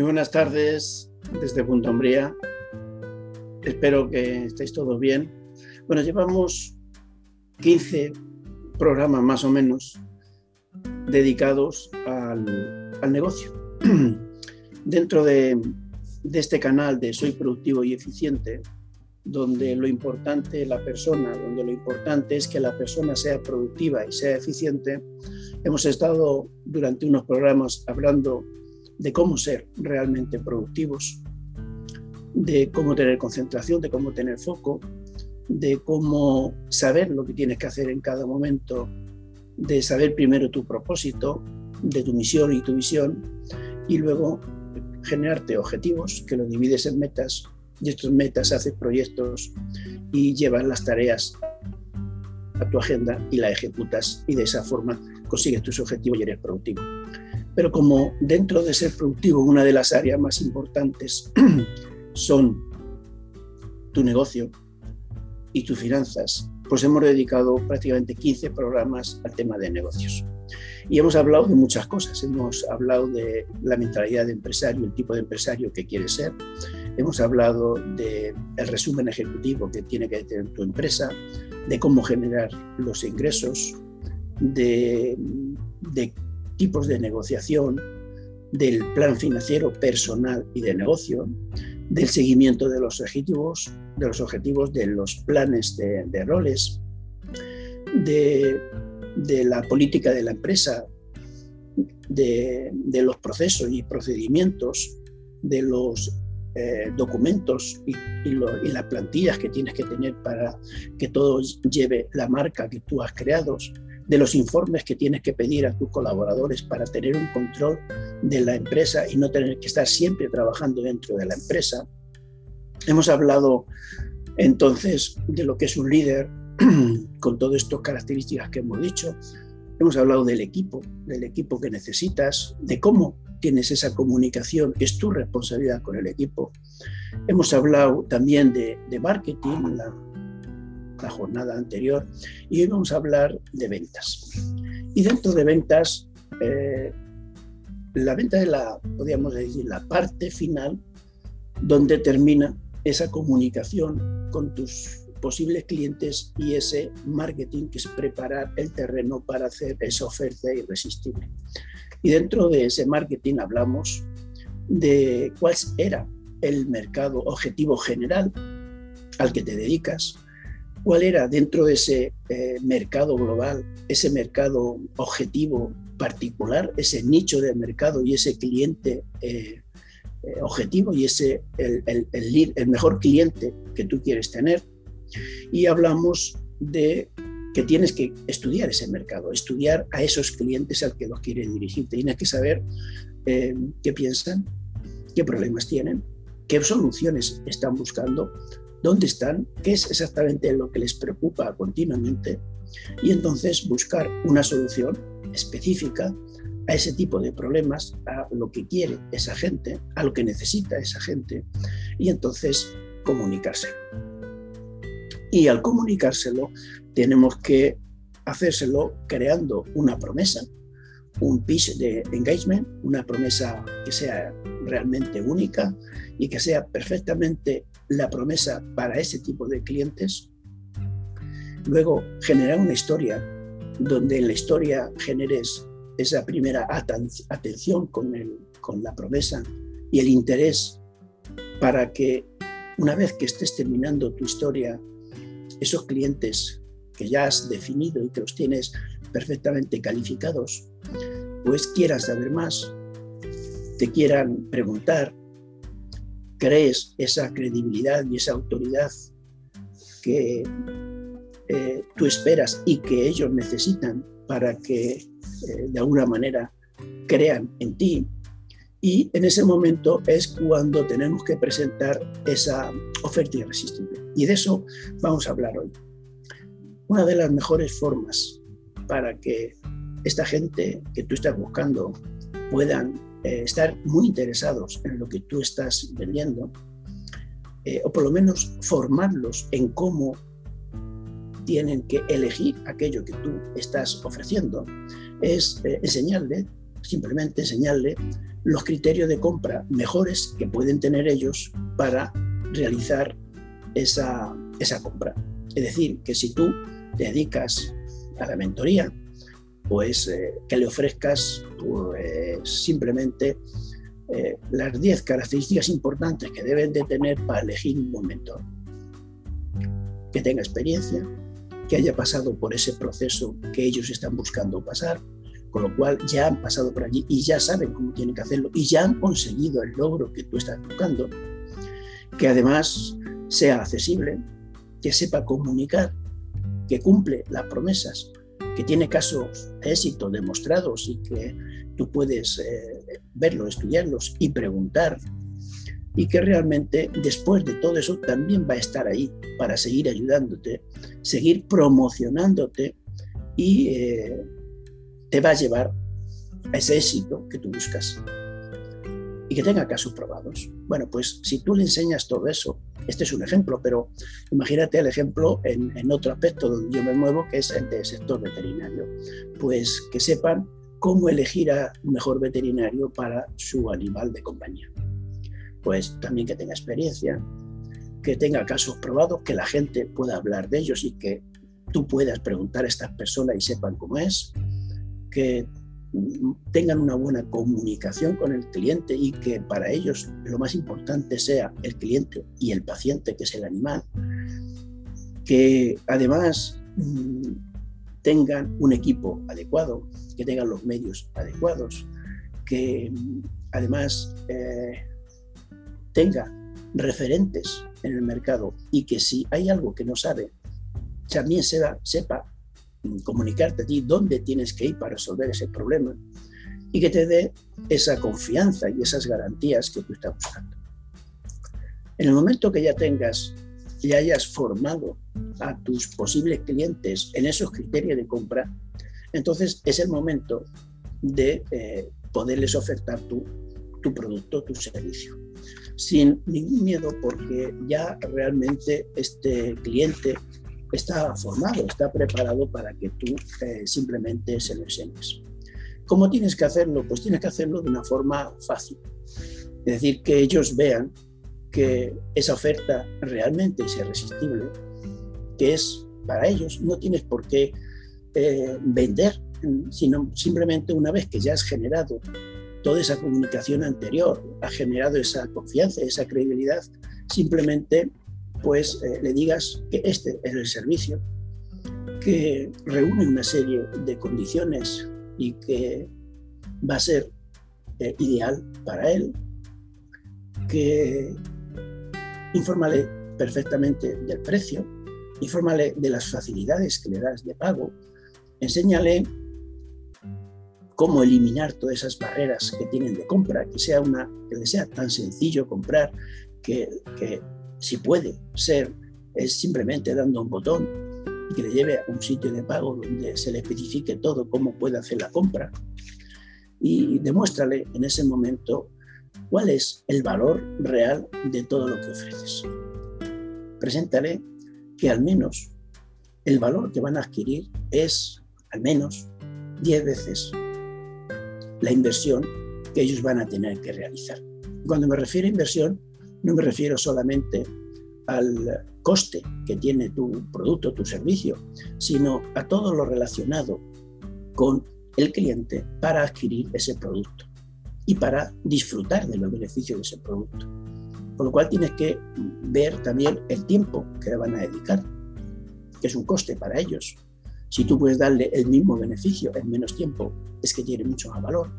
Muy buenas tardes desde Punta Umbría. Espero que estéis todos bien. Bueno, llevamos 15 programas más o menos dedicados al, negocio. Dentro de, de este canal de Soy Productivo y Eficiente, donde lo importante es la persona, donde lo importante es que la persona sea productiva y sea eficiente, hemos estado durante unos programas hablando de cómo ser realmente productivos, de cómo tener concentración, de cómo tener foco, de cómo saber lo que tienes que hacer en cada momento, de saber primero tu propósito, de tu misión y tu visión, y luego generarte objetivos que los divides en metas, y estos metas haces proyectos y llevas las tareas a tu agenda y la ejecutas y de esa forma consigues tus objetivos y eres productivo. Pero como dentro de ser productivo, una de las áreas más importantes son tu negocio y tus finanzas, pues hemos dedicado prácticamente 15 programas al tema de negocios. Y hemos hablado de muchas cosas. Hemos hablado de la mentalidad de empresario, el tipo de empresario que quieres ser. Hemos hablado del el resumen ejecutivo que tiene que tener tu empresa, de cómo generar los ingresos, de, de tipos de negociación, del plan financiero personal y de negocio, del seguimiento de los objetivos, de los objetivos de los planes de, roles, de, la política de la empresa, de, los procesos y procedimientos, de los eh, documentos y, y, las plantillas que tienes que tener para que todo lleve la marca que tú has creado, de los informes que tienes que pedir a tus colaboradores para tener un control de la empresa y no tener que estar siempre trabajando dentro de la empresa. Hemos hablado entonces de lo que es un líder con todas estas características que hemos dicho. Hemos hablado del equipo, del equipo que necesitas, de cómo tienes esa comunicación, es tu responsabilidad con el equipo. Hemos hablado también de, marketing, la la jornada anterior y hoy vamos a hablar de ventas. Y dentro de ventas, eh, la venta es la, podríamos decir, la parte final donde termina esa comunicación con tus posibles clientes y ese marketing que es preparar el terreno para hacer esa oferta irresistible. Y dentro de ese marketing hablamos de cuál era el mercado objetivo general al que te dedicas, cuál era dentro de ese eh, mercado global, ese mercado objetivo particular, ese nicho de mercado y ese cliente eh, eh, objetivo y ese el, el, mejor cliente que tú quieres tener. Y hablamos de que tienes que estudiar ese mercado, estudiar a esos clientes al que los quieres dirigir. Tienes que saber qué piensan, qué problemas tienen, qué soluciones están buscando dónde están, qué es exactamente lo que les preocupa continuamente y entonces buscar una solución específica a ese tipo de problemas, a lo que quiere esa gente, a lo que necesita esa gente y entonces comunicárselo. Y al comunicárselo tenemos que hacérselo creando una promesa, un pitch de engagement, una promesa que sea realmente única y que sea perfectamente la promesa para ese tipo de clientes. Luego, generar una historia donde en la historia generes esa primera atención con, el, con la promesa y el interés para que una vez que estés terminando tu historia, esos clientes que ya has definido y que los tienes perfectamente calificados, pues quieras saber más, te quieran preguntar, crees esa credibilidad y esa autoridad que eh, tú esperas y que ellos necesitan para que eh, de alguna manera crean en ti. Y en ese momento es cuando tenemos que presentar esa oferta irresistible. Y de eso vamos a hablar hoy. Una de las mejores formas para que esta gente que tú estás buscando puedan eh, estar muy interesados en lo que tú estás vendiendo, eh, o por lo menos formarlos en cómo tienen que elegir aquello que tú estás ofreciendo, es eh, enseñarle simplemente enseñarle los criterios de compra mejores que pueden tener ellos para realizar esa, esa compra. Es decir, que si tú te dedicas a la mentoría, pues que le ofrezcas simplemente eh, las 10 características importantes que deben de tener para elegir un mentor. Que tenga experiencia, que haya pasado por ese proceso que ellos están buscando pasar, con lo cual ya han pasado por allí y ya saben cómo tienen que hacerlo y ya han conseguido el logro que tú estás buscando, que además sea accesible, que sepa comunicar, que cumple las promesas, que tiene casos de éxito demostrados y que tú puedes eh, verlos, estudiarlos y preguntar y que realmente después de todo eso también va a estar ahí para seguir ayudándote, seguir promocionándote y eh, te va a llevar a ese éxito que tú buscas y que tenga casos probados. Bueno, pues si tú le enseñas todo eso, este es un ejemplo, pero imagínate el ejemplo en, en otro aspecto donde yo me muevo, que es el del sector veterinario. Pues que sepan cómo elegir a un mejor veterinario para su animal de compañía. Pues también que tenga experiencia, que tenga casos probados, que la gente pueda hablar de ellos y que tú puedas preguntar a estas personas y sepan cómo es, que tengan una buena comunicación con el cliente y que para ellos lo más importante sea el cliente y el paciente, que es el animal, que además mm, tengan un equipo adecuado, que tengan los medios adecuados, que además eh, tenga referentes en el mercado y que si hay algo que no sabe, también sepa, sepa comunicarte a ti dónde tienes que ir para resolver ese problema y que te dé esa confianza y esas garantías que tú estás buscando. En el momento que ya tengas y hayas formado a tus posibles clientes en esos criterios de compra, entonces es el momento de eh, poderles ofertar tu, tu producto, tu servicio sin ningún miedo porque ya realmente este cliente está formado, está preparado para que tú eh, simplemente se lo enseñes. ¿Cómo tienes que hacerlo? Pues tienes que hacerlo de una forma fácil. Es decir, que ellos vean que esa oferta realmente es irresistible, que es para ellos, no tienes por qué eh, vender, sino simplemente una vez que ya has generado toda esa comunicación anterior ha generado esa confianza, esa credibilidad, simplemente pues eh, le digas que este es el servicio, que reúne una serie de condiciones y que va a ser eh, ideal para él, que infórmale perfectamente del precio, infórmale de las facilidades que le das de pago, enséñale cómo eliminar todas esas barreras que tienen de compra, que sea una que sea tan sencillo comprar que, que si puede ser es simplemente dando un botón y que le lleve a un sitio de pago donde se le especifique todo cómo puede hacer la compra. Y demuéstrale en ese momento cuál es el valor real de todo lo que ofreces. Preséntale que al menos el valor que van a adquirir es al menos 10 veces la inversión que ellos van a tener que realizar. Cuando me refiero a inversión, no me refiero solamente al coste que tiene tu producto, tu servicio, sino a todo lo relacionado con el cliente para adquirir ese producto y para disfrutar de los beneficios de ese producto. Con lo cual tienes que ver también el tiempo que le van a dedicar, que es un coste para ellos, si tú puedes darle el mismo beneficio en menos tiempo, es que tiene mucho más valor.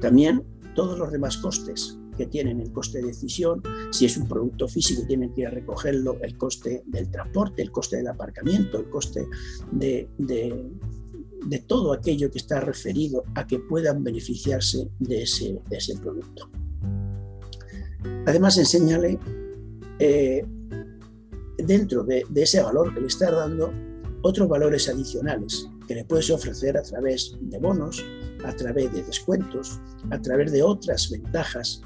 También todos los demás costes que tienen el coste de decisión, si es un producto físico tienen que ir a recogerlo, el coste del transporte, el coste del aparcamiento, el coste de, de, todo aquello que está referido a que puedan beneficiarse de ese, de producto. Además, enséñale eh, dentro de, de, ese valor que le está dando, otros valores adicionales que le puedes ofrecer a través de bonos, a través de descuentos, a través de otras ventajas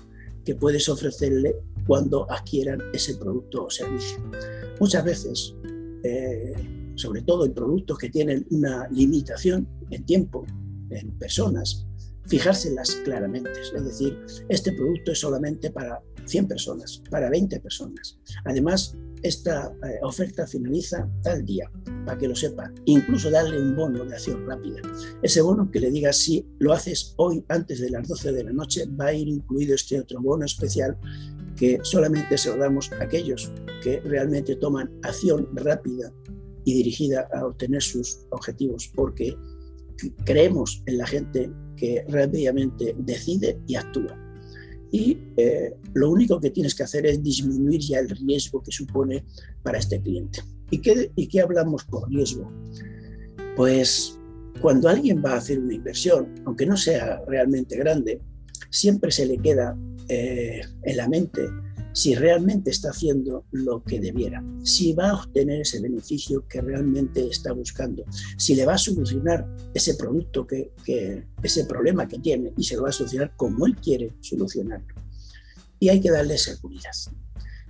que puedes ofrecerle cuando adquieran ese producto o servicio. Muchas veces, eh, sobre todo en productos que tienen una limitación en tiempo, en personas, fijárselas claramente. Es decir, este producto es solamente para 100 personas, para 20 personas. Además, esta eh, oferta finaliza tal día, para que lo sepa. Incluso darle un bono de acción rápida. Ese bono que le diga si lo haces hoy antes de las 12 de la noche, va a ir incluido este otro bono especial que solamente se lo damos a aquellos que realmente toman acción rápida y dirigida a obtener sus objetivos, porque creemos en la gente que rápidamente decide y actúa. Y eh, lo único que tienes que hacer es disminuir ya el riesgo que supone para este cliente. ¿Y qué, ¿Y qué hablamos por riesgo? Pues cuando alguien va a hacer una inversión, aunque no sea realmente grande, siempre se le queda eh, en la mente si realmente está haciendo lo que debiera, si va a obtener ese beneficio que realmente está buscando, si le va a solucionar ese producto, que, ese problema que tiene y se lo va a solucionar como él quiere solucionarlo. Y hay que darle seguridad.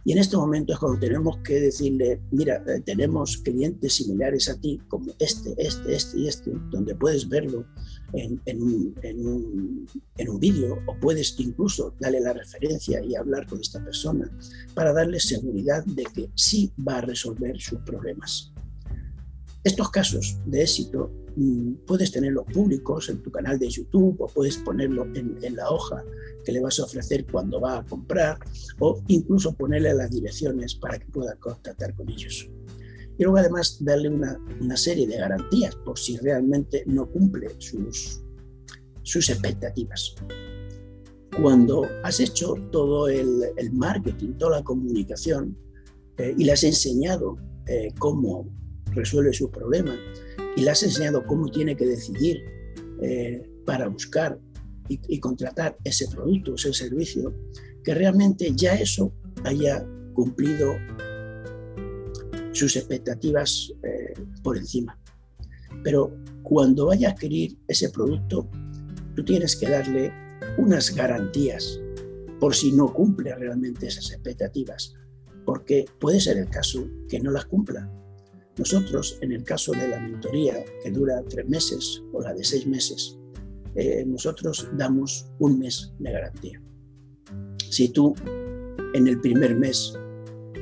Y en este momento es cuando tenemos que decirle, mira, eh, tenemos clientes similares a ti, como este, este, este y este, donde puedes verlo en, un, en un vídeo o puedes incluso darle la referencia y hablar con esta persona para darle seguridad de que sí va a resolver sus problemas. Estos casos de éxito mm, puedes tenerlos públicos en tu canal de YouTube o puedes ponerlo en, la hoja que le vas a ofrecer cuando va a comprar o incluso ponerle las direcciones para que pueda contactar con ellos. Y luego además darle una, serie de garantías por si realmente no cumple sus, sus expectativas. Cuando has hecho todo el, marketing, toda la comunicación eh, y le has enseñado eh, cómo resuelve su problema y le has enseñado cómo tiene que decidir eh, para buscar y, contratar ese producto, ese servicio, que realmente ya eso haya cumplido sus expectativas eh, por encima. Pero cuando vaya a adquirir ese producto, tú tienes que darle unas garantías por si no cumple realmente esas expectativas, porque puede ser el caso que no las cumpla nosotros, en el caso de la mentoría, que dura tres meses o la de seis meses, eh, nosotros damos un mes de garantía. Si tú en el primer mes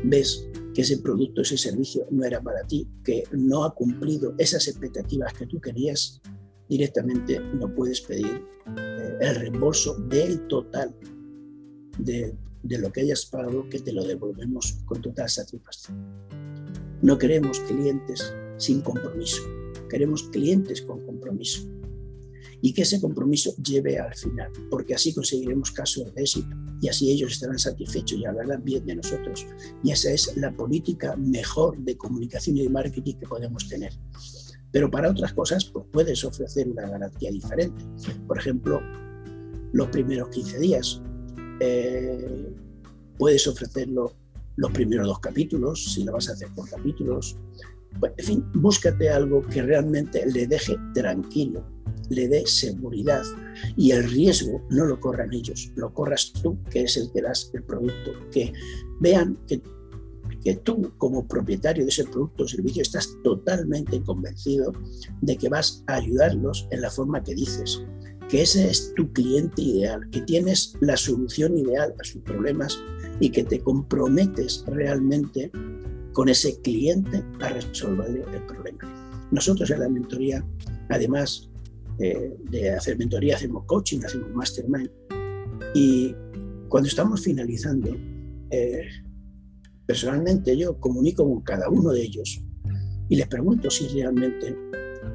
ves que ese producto, ese servicio no era para ti, que no ha cumplido esas expectativas que tú querías, directamente no puedes pedir eh, el reembolso del total de, de lo que hayas pagado, que te lo devolvemos con total satisfacción. No queremos clientes sin compromiso, queremos clientes con compromiso. Y que ese compromiso lleve al final, porque así conseguiremos casos de éxito y así ellos estarán satisfechos y hablarán bien de nosotros. Y esa es la política mejor de comunicación y de marketing que podemos tener. Pero para otras cosas pues puedes ofrecer una garantía diferente. Por ejemplo, los primeros 15 días. Eh, puedes ofrecerlo los primeros dos capítulos, si lo vas a hacer por capítulos. En fin, búscate algo que realmente le deje tranquilo, le dé seguridad y el riesgo no lo corran ellos, lo corras tú, que es el que das el producto. Que vean que, que tú, como propietario de ese producto o servicio, estás totalmente convencido de que vas a ayudarlos en la forma que dices, que ese es tu cliente ideal, que tienes la solución ideal a sus problemas y que te comprometes realmente con ese cliente a resolver el problema. Nosotros en la mentoría, además eh, de hacer mentoría, hacemos coaching, hacemos mastermind y cuando estamos finalizando, eh, personalmente yo comunico con cada uno de ellos y les pregunto si realmente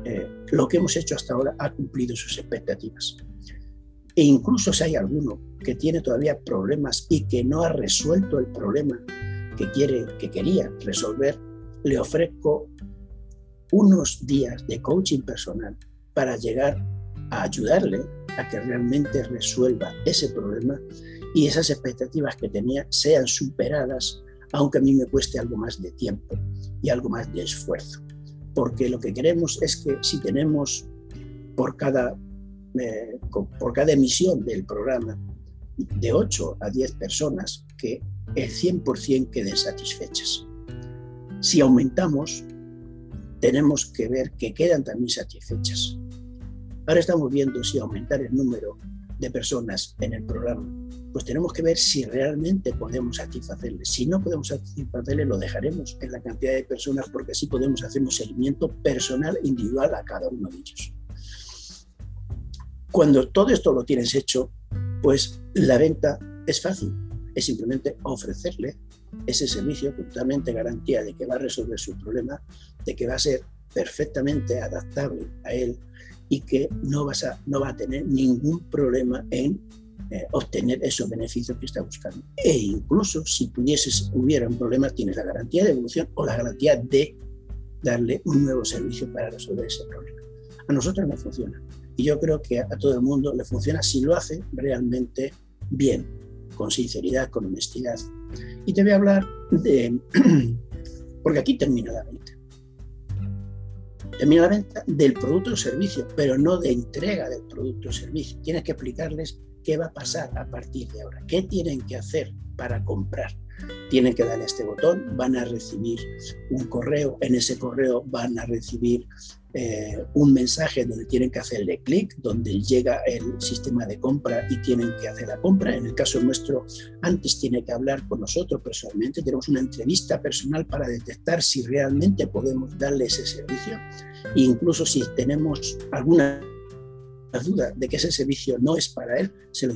eh, lo que hemos hecho hasta ahora ha cumplido sus expectativas. E incluso si hay alguno que tiene todavía problemas y que no ha resuelto el problema que, quiere, que quería resolver, le ofrezco unos días de coaching personal para llegar a ayudarle a que realmente resuelva ese problema y esas expectativas que tenía sean superadas, aunque a mí me cueste algo más de tiempo y algo más de esfuerzo. Porque lo que queremos es que si tenemos por cada eh, por cada emisión del programa de 8 a 10 personas que el 100% queden satisfechas. Si aumentamos, tenemos que ver que quedan también satisfechas. Ahora estamos viendo si aumentar el número de personas en el programa, pues tenemos que ver si realmente podemos satisfacerles. Si no podemos satisfacerles, lo dejaremos en la cantidad de personas porque así podemos hacer un seguimiento personal, individual a cada uno de ellos. Cuando todo esto lo tienes hecho, pues la venta es fácil. Es simplemente ofrecerle ese servicio totalmente garantía de que va a resolver su problema, de que va a ser perfectamente adaptable a él y que no, vas a, no va a tener ningún problema en eh, obtener esos beneficios que está buscando. E incluso si pudieses, hubiera un problema, tienes la garantía de evolución o la garantía de darle un nuevo servicio para resolver ese problema. A nosotros no funciona. Y yo creo que a todo el mundo le funciona si lo hace realmente bien, con sinceridad, con honestidad. Y te voy a hablar de, porque aquí termina la venta termina la venta del producto o servicio, pero no de entrega del producto o servicio. Tienes que explicarles qué va a pasar a partir de ahora, qué tienen que hacer para comprar. Tienen que darle este botón, van a recibir un correo, en ese correo van a recibir eh, un mensaje donde tienen que hacerle clic, donde llega el sistema de compra y tienen que hacer la compra. En el caso nuestro, antes tiene que hablar con nosotros personalmente, tenemos una entrevista personal para detectar si realmente podemos darle ese servicio. E incluso si tenemos alguna duda de que ese servicio no es para él, se lo,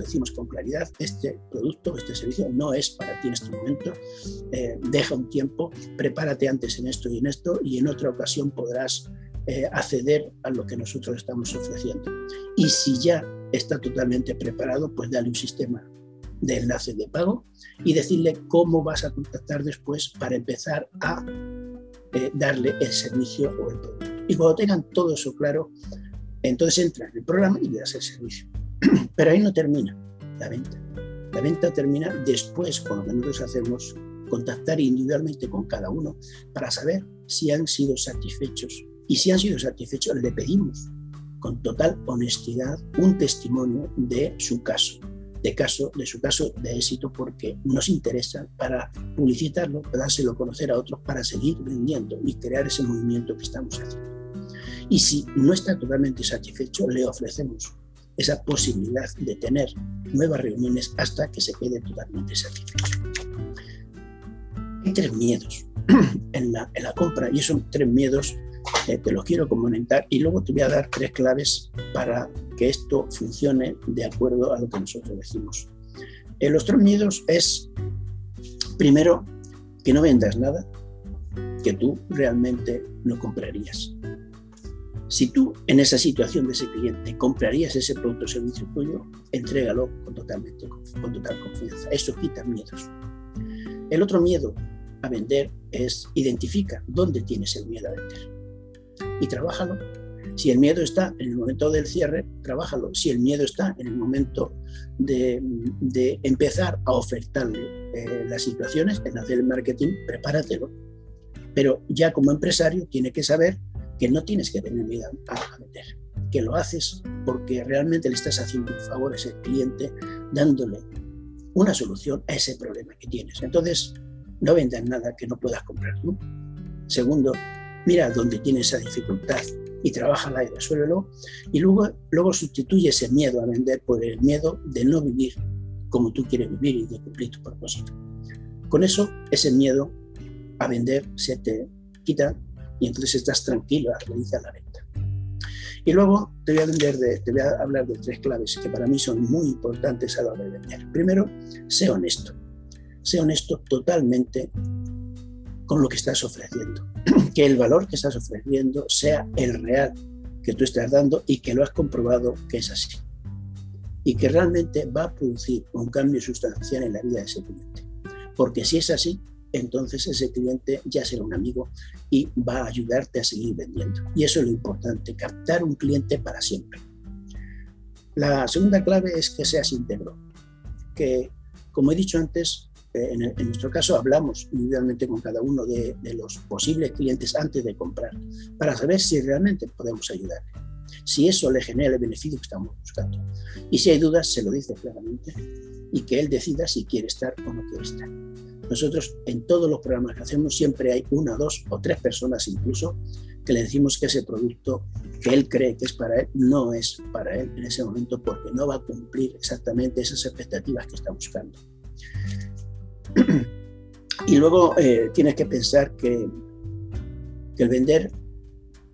decimos con claridad, este producto, este servicio no es para ti en este momento, eh, deja un tiempo, prepárate antes en esto y en esto y en otra ocasión podrás eh, acceder a lo que nosotros estamos ofreciendo. Y si ya está totalmente preparado, pues dale un sistema de enlace de pago y decirle cómo vas a contactar después para empezar a eh, darle el servicio o el producto. Y cuando tengan todo eso claro, entonces entra en el programa y le das el servicio. Pero ahí no termina la venta. La venta termina después, con lo que nosotros hacemos, contactar individualmente con cada uno para saber si han sido satisfechos. Y si han sido satisfechos, le pedimos con total honestidad un testimonio de su caso, de, caso, de su caso de éxito, porque nos interesa para publicitarlo, para dárselo a conocer a otros, para seguir vendiendo y crear ese movimiento que estamos haciendo. Y si no está totalmente satisfecho, le ofrecemos esa posibilidad de tener nuevas reuniones hasta que se quede totalmente satisfecho. Hay tres miedos en la, compra y esos tres miedos eh, te los quiero comentar y luego te voy a dar tres claves para que esto funcione de acuerdo a lo que nosotros decimos. Eh, los tres miedos es, primero, que no vendas nada que tú realmente no comprarías. Si tú en esa situación de ese cliente comprarías ese producto o servicio tuyo, entrégalo con, totalmente, con total confianza. Eso quita miedos. El otro miedo a vender es identifica dónde tienes el miedo a vender y trabájalo. Si el miedo está en el momento del cierre, trabájalo. Si el miedo está en el momento de, empezar a ofertarle eh, las situaciones, en hacer el marketing, prepáratelo. Pero ya como empresario tiene que saber que no tienes que tener miedo a, vender, que lo haces porque realmente le estás haciendo un favor a ese cliente dándole una solución a ese problema que tienes. Entonces, no vendas nada que no puedas comprar tú. Segundo, mira dónde tienes esa dificultad y trabaja y resuélvelo. Y luego, luego sustituye ese miedo a vender por el miedo de no vivir como tú quieres vivir y de cumplir tu propósito. Con eso, ese miedo a vender se te quita y entonces estás tranquilo a realizar la venta. Y luego te voy, a de, te voy a hablar de tres claves que para mí son muy importantes a la hora de vender. Primero, sé honesto. Sé honesto totalmente con lo que estás ofreciendo. Que el valor que estás ofreciendo sea el real que tú estás dando y que lo has comprobado que es así. Y que realmente va a producir un cambio sustancial en la vida de ese cliente. Porque si es así, entonces ese cliente ya será un amigo y va a ayudarte a seguir vendiendo. Y eso es lo importante, captar un cliente para siempre. La segunda clave es que seas íntegro, que como he dicho antes, eh, en, nuestro caso hablamos individualmente con cada uno de, los posibles clientes antes de comprar, para saber si realmente podemos ayudarle, si eso le genera el beneficio que estamos buscando. Y si hay dudas, se lo dice claramente y que él decida si quiere estar o no quiere estar. Nosotros en todos los programas que hacemos siempre hay una, dos o tres personas incluso que le decimos que ese producto que él cree que es para él no es para él en ese momento porque no va a cumplir exactamente esas expectativas que está buscando. Y luego eh, tienes que pensar que, el vender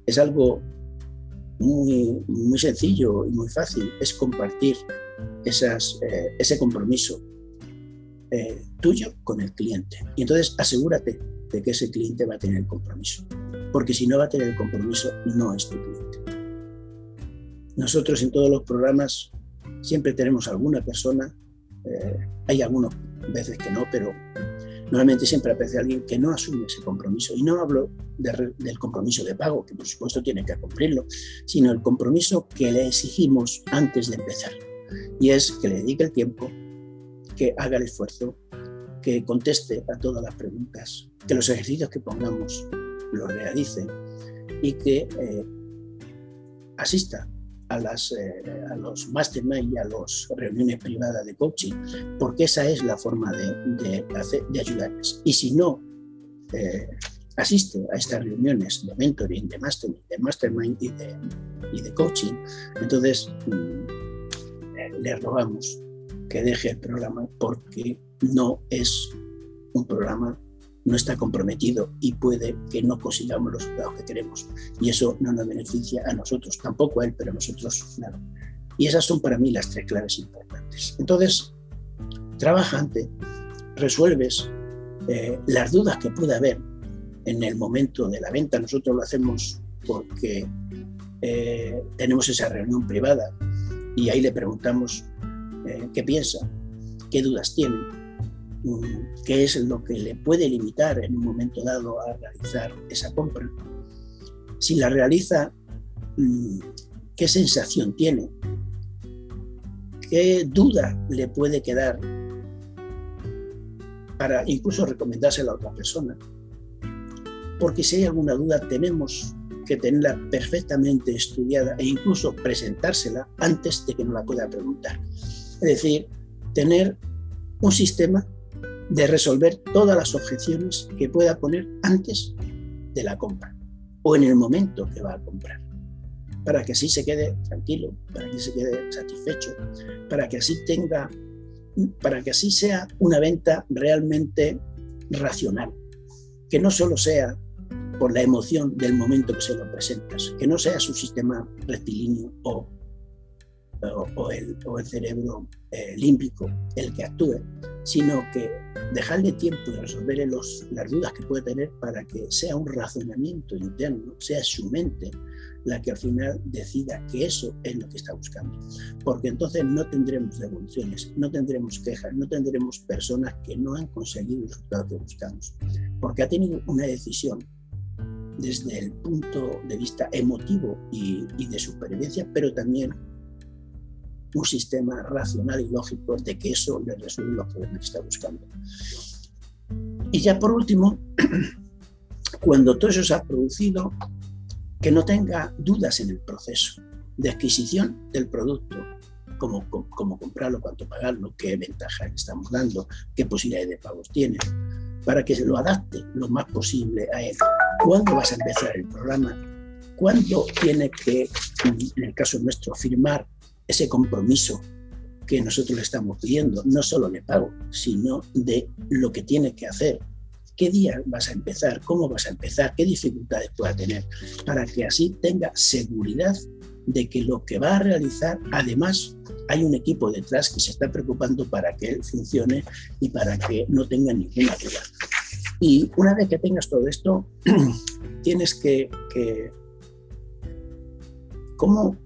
es algo muy, muy sencillo y muy fácil, es compartir esas, eh, ese compromiso eh, tuyo con el cliente. Y entonces asegúrate de que ese cliente va a tener el compromiso, porque si no va a tener compromiso, no es tu cliente. Nosotros en todos los programas siempre tenemos alguna persona, hay algunas veces que no, pero Normalmente siempre aparece alguien que no asume ese compromiso. Y no hablo del compromiso de pago, que por supuesto tiene que cumplirlo, sino el compromiso que le exigimos antes de empezar. Y es que le dedique el tiempo, que haga el esfuerzo, que conteste a todas las preguntas, que los ejercicios que pongamos los realice y que eh, asista eh, a los mastermind y a las reuniones privadas de coaching, porque esa es la forma de, ayudarles. Y si no eh, asiste a estas reuniones de mentoring, de mastermind, de mastermind y de, coaching, entonces mm, le rogamos que deje el programa porque no es un programa no está comprometido y puede que no consigamos los resultados que queremos. Y eso no nos beneficia a nosotros, tampoco a él, pero a nosotros, claro. Y esas son para mí las tres claves importantes. Entonces, trabajante, resuelves eh, las dudas que puede haber en el momento de la venta. Nosotros lo hacemos porque eh, tenemos esa reunión privada y ahí le preguntamos eh, qué piensa, qué dudas tiene qué es lo que le puede limitar en un momento dado a realizar esa compra. Si la realiza, mm, qué sensación tiene, qué duda le puede quedar para incluso recomendársela a otra persona. Porque si hay alguna duda, tenemos que tenerla perfectamente estudiada e incluso presentársela antes de que nos la pueda preguntar. Es decir, tener un sistema de resolver todas las objeciones que pueda poner antes de la compra o en el momento que va a comprar, para que así se quede tranquilo, para que se quede satisfecho, para que así tenga, para que así sea una venta realmente racional, que no solo sea por la emoción del momento que se lo presentas, que no sea su sistema rectilíneo o, o, el, cerebro eh, el que actúe, sino que dejarle tiempo de resolver los, las dudas que puede tener para que sea un razonamiento interno, sea su mente la que al final decida que eso es lo que está buscando. Porque entonces no tendremos devoluciones, no tendremos quejas, no tendremos personas que no han conseguido el resultado que buscamos. Porque ha tenido una decisión desde el punto de vista emotivo y, y de supervivencia, pero también un sistema racional y lógico de que eso le resuelve lo que está buscando. Y ya por último, cuando todo eso se ha producido, que no tenga dudas en el proceso de adquisición del producto, cómo, cómo comprarlo, cuánto pagarlo, qué ventajas estamos dando, qué posibilidades de pagos tiene, para que se lo adapte lo más posible a él. ¿Cuándo vas a empezar el programa? ¿Cuándo tiene que, en el caso nuestro, firmar ese compromiso que nosotros le estamos pidiendo, no solo de pago, sino de lo que tiene que hacer. ¿Qué día vas a empezar? ¿Cómo vas a empezar? ¿Qué dificultades pueda tener? Para que así tenga seguridad de que lo que va a realizar, además, hay un equipo detrás que se está preocupando para que él funcione y para que no tenga ninguna duda. Y una vez que tengas todo esto, tienes que, que ¿cómo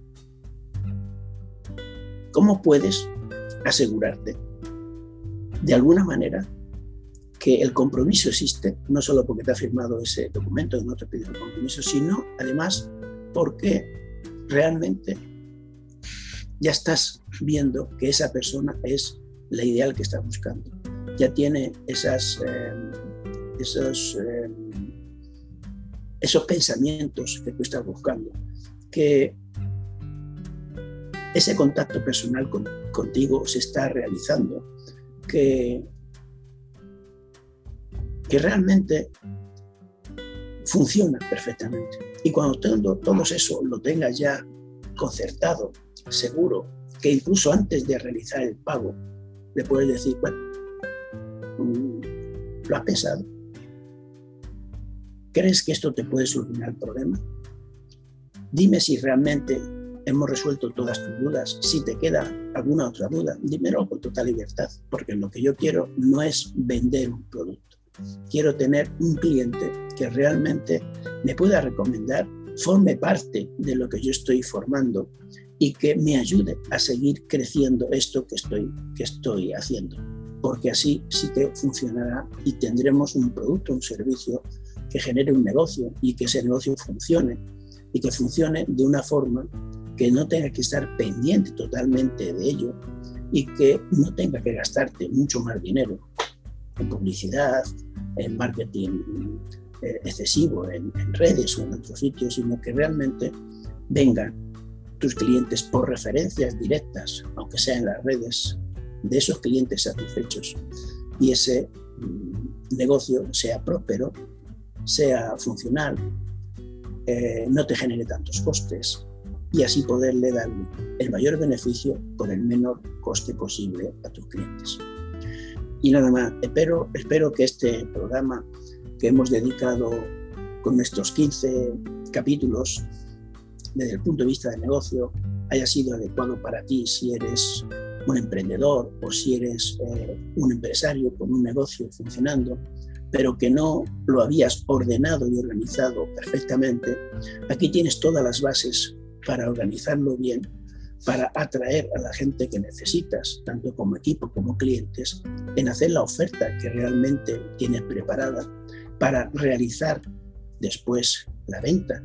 ¿Cómo puedes asegurarte de alguna manera que el compromiso existe, no solo porque te ha firmado ese documento y no te pide el compromiso, sino además porque realmente ya estás viendo que esa persona es la ideal que estás buscando. Ya tiene esas, eh, esos, eh, esos pensamientos que tú estás buscando, que ese contacto personal contigo se está realizando, que que realmente funciona perfectamente. Y cuando todo, todo eso lo tengas ya concertado, seguro, que incluso antes de realizar el pago, le puedes decir, bueno, mm, ¿lo has pensado? ¿Crees que esto te puede solucionar el problema? Dime si realmente hemos resuelto todas tus dudas. Si te queda alguna otra duda, dímelo con total libertad, porque lo que yo quiero no es vender un producto. Quiero tener un cliente que realmente me pueda recomendar, forme parte de lo que yo estoy formando y que me ayude a seguir creciendo esto que estoy, que estoy haciendo. Porque así sí que funcionará y tendremos un producto, un servicio que genere un negocio y que ese negocio funcione y que funcione de una forma que no tenga que estar pendiente totalmente de ello y que no tenga que gastarte mucho más dinero en publicidad, en marketing eh, excesivo, en, redes o en otros sitios, sino que realmente vengan tus clientes por referencias directas, aunque sea en las redes, de esos clientes satisfechos. Y ese mm, negocio sea próspero sea funcional, eh, no te genere tantos costes y así poderle dar el mayor beneficio con el menor coste posible a tus clientes. Y nada más, espero, espero que este programa que hemos dedicado con nuestros 15 capítulos desde el punto de vista del negocio haya sido adecuado para ti si eres un emprendedor o si eres eh, un empresario con un negocio funcionando pero que no lo habías ordenado y organizado perfectamente, aquí tienes todas las bases para organizarlo bien, para atraer a la gente que necesitas, tanto como equipo como clientes, en hacer la oferta que realmente tienes preparada, para realizar después la venta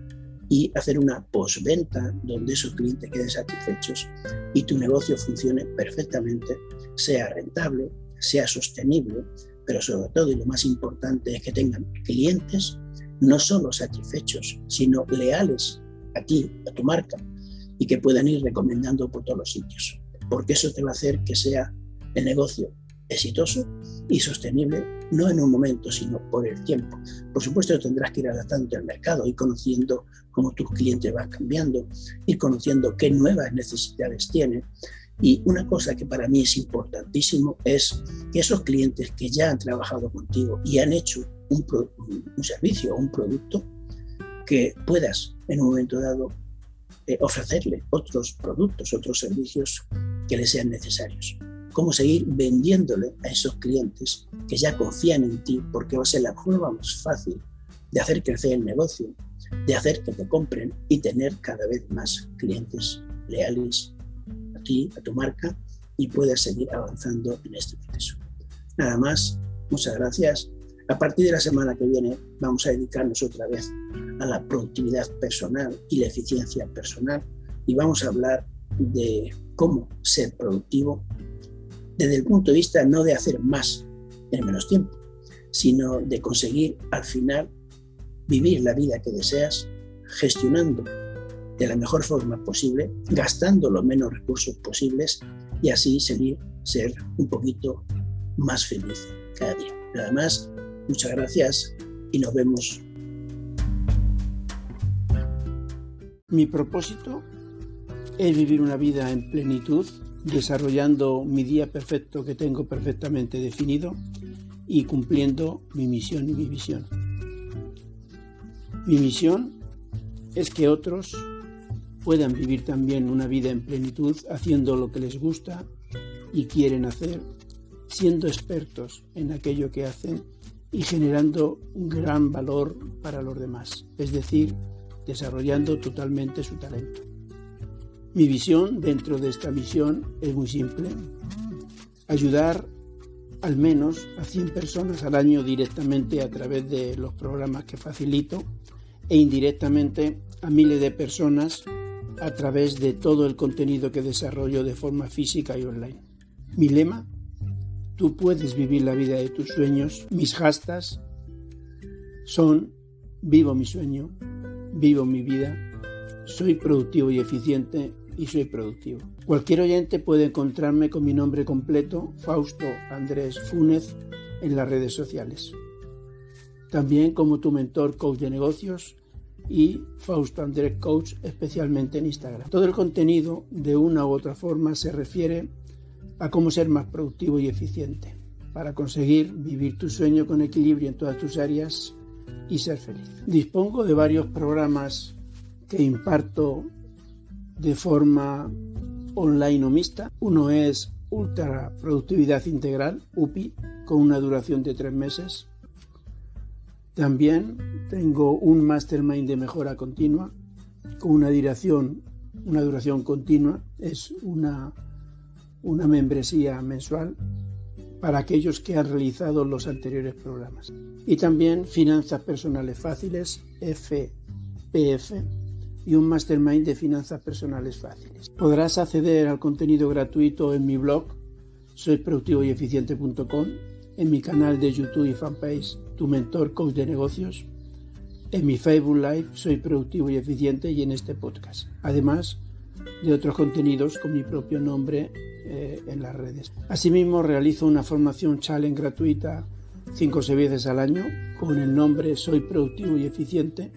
y hacer una postventa donde esos clientes queden satisfechos y tu negocio funcione perfectamente, sea rentable, sea sostenible, pero sobre todo y lo más importante es que tengan clientes no solo satisfechos, sino leales a ti, a tu marca, y que puedan ir recomendando por todos los sitios, porque eso te va a hacer que sea el negocio exitoso y sostenible, no en un momento, sino por el tiempo. Por supuesto, tendrás que ir adaptando al mercado y conociendo cómo tus clientes van cambiando, y conociendo qué nuevas necesidades tienen y una cosa que para mí es importantísimo es que esos clientes que ya han trabajado contigo y han hecho un, servicio o un producto, que puedas en un momento dado eh, ofrecerle otros productos, otros servicios que les sean necesarios. Cómo seguir vendiéndole a esos clientes que ya confían en ti, porque va a ser la forma más fácil de hacer crecer el negocio, de hacer que te compren y tener cada vez más clientes leales a tu marca y puedas seguir avanzando en este proceso. Nada más, muchas gracias. A partir de la semana que viene vamos a dedicarnos otra vez a la productividad personal y la eficiencia personal y vamos a hablar de cómo ser productivo desde el punto de vista no de hacer más en menos tiempo, sino de conseguir al final vivir la vida que deseas gestionando de la mejor forma posible, gastando los menos recursos posibles y así seguir ser un poquito más feliz cada día. Nada muchas gracias y nos vemos. Mi propósito es vivir una vida en plenitud, desarrollando mi día perfecto que tengo perfectamente definido y cumpliendo mi misión y mi visión. Mi misión es que otros puedan vivir también una vida en plenitud haciendo lo que les gusta y quieren hacer, siendo expertos en aquello que hacen y generando un gran valor para los demás, es decir, desarrollando totalmente su talento. Mi visión dentro de esta misión es muy simple, ayudar al menos a 100 personas al año directamente a través de los programas que facilito e indirectamente a miles de personas a través de todo el contenido que desarrollo de forma física y online. Mi lema, tú puedes vivir la vida de tus sueños. Mis hashtags son vivo mi sueño, vivo mi vida, soy productivo y eficiente y soy productivo. Cualquier oyente puede encontrarme con mi nombre completo, Fausto Andrés Fúnez, en las redes sociales. también como tu mentor coach de negocios y Fausto Andrés Coach, especialmente en Instagram. Todo el contenido, de una u otra forma, se refiere a cómo ser más productivo y eficiente para conseguir vivir tu sueño con equilibrio en todas tus áreas y ser feliz. Dispongo de varios programas que imparto de forma online o mixta. Uno es Ultra Productividad Integral, UPI, con una duración de tres meses. También tengo un Mastermind de mejora continua con una duración, una duración continua. Es una, una membresía mensual para aquellos que han realizado los anteriores programas. Y también Finanzas Personales Fáciles, FPF, y un Mastermind de Finanzas Personales Fáciles. Podrás acceder al contenido gratuito en mi blog, soyproductivoyeficiente.com, en mi canal de YouTube y fanpage tu mentor coach de negocios, en mi Facebook Live Soy Productivo y Eficiente y en este podcast. Además de otros contenidos con mi propio nombre eh, en las redes. Asimismo, realizo una formación challenge gratuita 5 o 6 veces al año con el nombre Soy Productivo y Eficiente.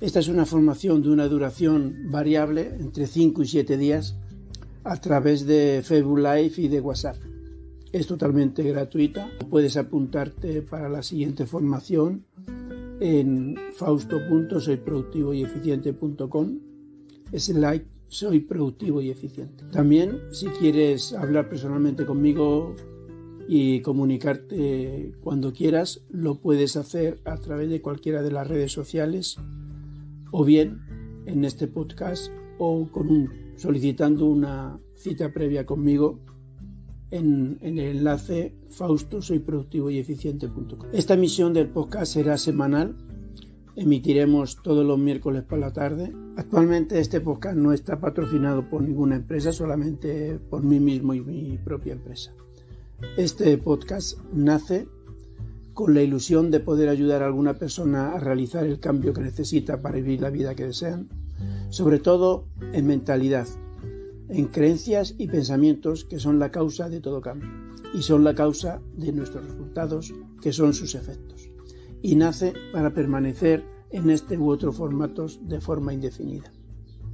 Esta es una formación de una duración variable entre 5 y 7 días a través de Facebook Live y de WhatsApp. Es totalmente gratuita. Puedes apuntarte para la siguiente formación en fausto.soyproductivoyeficiente.com like soy productivo y eficiente. También si quieres hablar personalmente conmigo y comunicarte cuando quieras, lo puedes hacer a través de cualquiera de las redes sociales o bien en este podcast o con solicitando una cita previa conmigo en, el enlace fausto soy productivo y eficiente.com. Esta emisión del podcast será semanal. Emitiremos todos los miércoles por la tarde. Actualmente este podcast no está patrocinado por ninguna empresa, solamente por mí mismo y mi propia empresa. Este podcast nace con la ilusión de poder ayudar a alguna persona a realizar el cambio que necesita para vivir la vida que desean, sobre todo en mentalidad, en creencias y pensamientos que son la causa de todo cambio y son la causa de nuestros resultados que son sus efectos. Y nace para permanecer en este u otro formatos de forma indefinida.